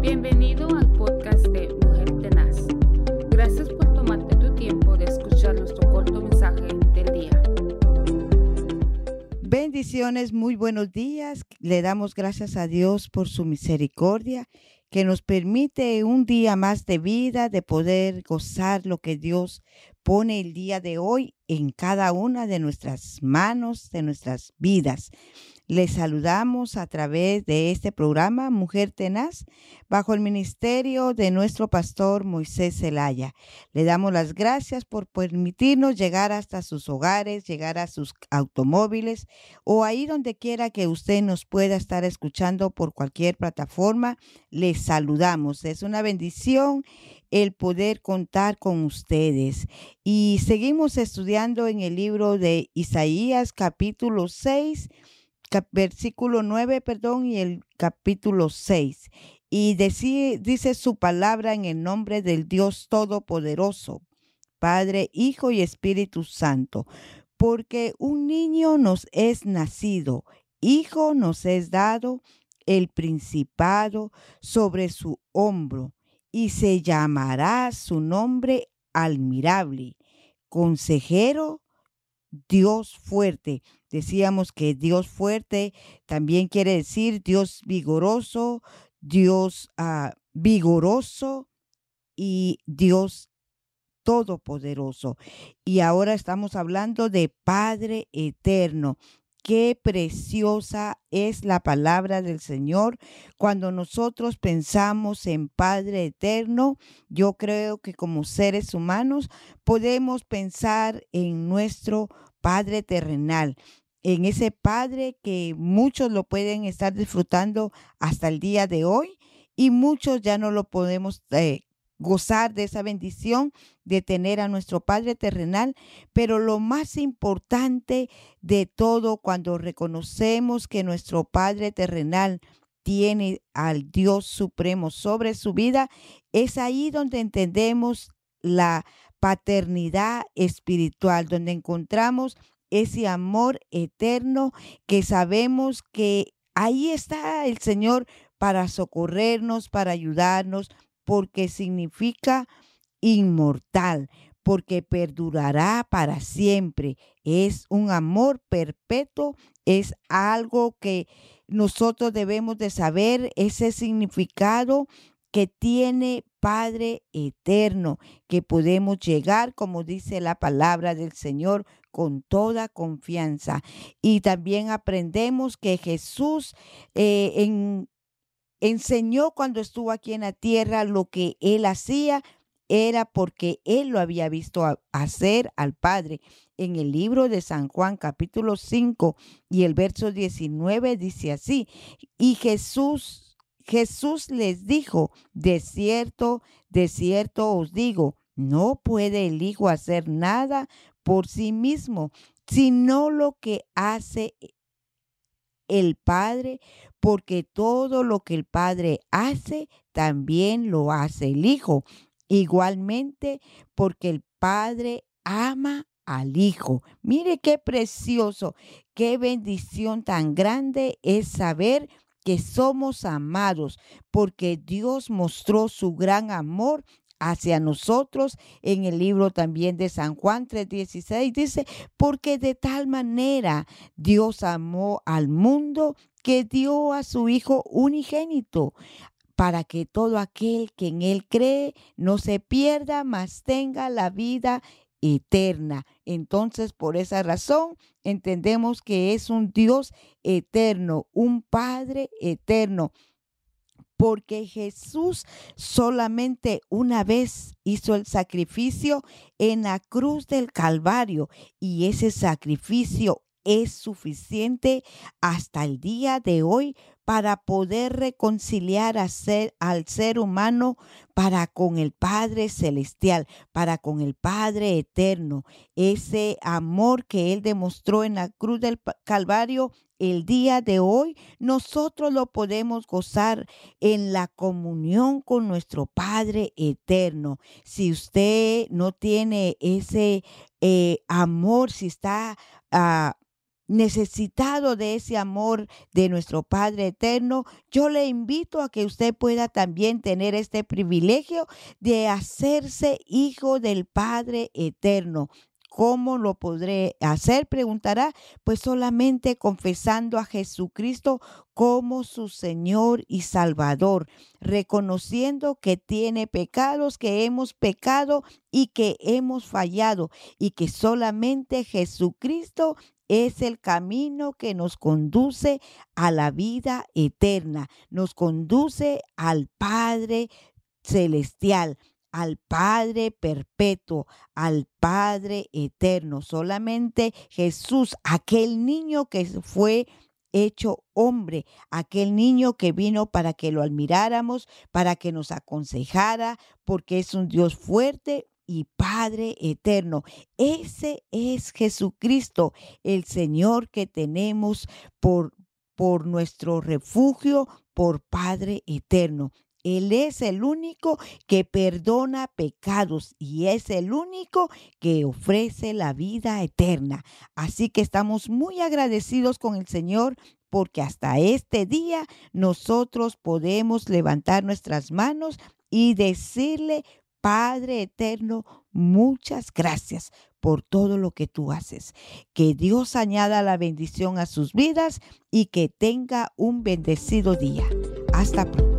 Bienvenido al podcast de Mujer Tenaz. Gracias por tomarte tu tiempo de escuchar nuestro corto mensaje del día. Bendiciones, muy buenos días. Le damos gracias a Dios por su misericordia que nos permite un día más de vida, de poder gozar lo que Dios pone el día de hoy en cada una de nuestras manos, de nuestras vidas. Les saludamos a través de este programa Mujer Tenaz bajo el ministerio de nuestro pastor Moisés Zelaya. Le damos las gracias por permitirnos llegar hasta sus hogares, llegar a sus automóviles o ahí donde quiera que usted nos pueda estar escuchando por cualquier plataforma. Les saludamos. Es una bendición el poder contar con ustedes. Y seguimos estudiando en el libro de Isaías capítulo 6 versículo 9, perdón, y el capítulo 6. Y dice su palabra en el nombre del Dios Todopoderoso, Padre, Hijo y Espíritu Santo, porque un niño nos es nacido, hijo nos es dado, el principado sobre su hombro, y se llamará su nombre admirable, consejero, Dios fuerte. Decíamos que Dios fuerte también quiere decir Dios vigoroso, Dios ah, vigoroso y Dios todopoderoso. Y ahora estamos hablando de Padre eterno. Qué preciosa es la palabra del Señor. Cuando nosotros pensamos en Padre Eterno, yo creo que como seres humanos podemos pensar en nuestro Padre terrenal, en ese Padre que muchos lo pueden estar disfrutando hasta el día de hoy y muchos ya no lo podemos eh, gozar de esa bendición de tener a nuestro Padre terrenal, pero lo más importante de todo cuando reconocemos que nuestro Padre terrenal tiene al Dios supremo sobre su vida, es ahí donde entendemos la paternidad espiritual, donde encontramos ese amor eterno que sabemos que ahí está el Señor para socorrernos, para ayudarnos, porque significa inmortal, porque perdurará para siempre. Es un amor perpetuo, es algo que nosotros debemos de saber, ese significado que tiene Padre eterno, que podemos llegar, como dice la palabra del Señor, con toda confianza. Y también aprendemos que Jesús eh, en, enseñó cuando estuvo aquí en la tierra lo que él hacía era porque él lo había visto hacer al Padre. En el libro de San Juan capítulo 5 y el verso 19 dice así, y Jesús, Jesús les dijo, de cierto, de cierto os digo, no puede el Hijo hacer nada por sí mismo, sino lo que hace el Padre, porque todo lo que el Padre hace, también lo hace el Hijo. Igualmente, porque el Padre ama al Hijo. Mire qué precioso, qué bendición tan grande es saber que somos amados, porque Dios mostró su gran amor hacia nosotros. En el libro también de San Juan 3:16 dice, porque de tal manera Dios amó al mundo que dio a su Hijo unigénito para que todo aquel que en Él cree no se pierda, mas tenga la vida eterna. Entonces, por esa razón, entendemos que es un Dios eterno, un Padre eterno porque Jesús solamente una vez hizo el sacrificio en la cruz del Calvario y ese sacrificio es suficiente hasta el día de hoy para poder reconciliar a ser, al ser humano para con el Padre Celestial, para con el Padre Eterno. Ese amor que Él demostró en la cruz del Calvario el día de hoy, nosotros lo podemos gozar en la comunión con nuestro Padre Eterno. Si usted no tiene ese eh, amor, si está... Uh, necesitado de ese amor de nuestro Padre eterno, yo le invito a que usted pueda también tener este privilegio de hacerse hijo del Padre eterno. ¿Cómo lo podré hacer? Preguntará. Pues solamente confesando a Jesucristo como su Señor y Salvador, reconociendo que tiene pecados, que hemos pecado y que hemos fallado y que solamente Jesucristo es el camino que nos conduce a la vida eterna, nos conduce al Padre celestial al Padre perpetuo, al Padre eterno. Solamente Jesús, aquel niño que fue hecho hombre, aquel niño que vino para que lo admiráramos, para que nos aconsejara, porque es un Dios fuerte y Padre eterno. Ese es Jesucristo, el Señor que tenemos por, por nuestro refugio, por Padre eterno. Él es el único que perdona pecados y es el único que ofrece la vida eterna. Así que estamos muy agradecidos con el Señor porque hasta este día nosotros podemos levantar nuestras manos y decirle, Padre eterno, muchas gracias por todo lo que tú haces. Que Dios añada la bendición a sus vidas y que tenga un bendecido día. Hasta pronto.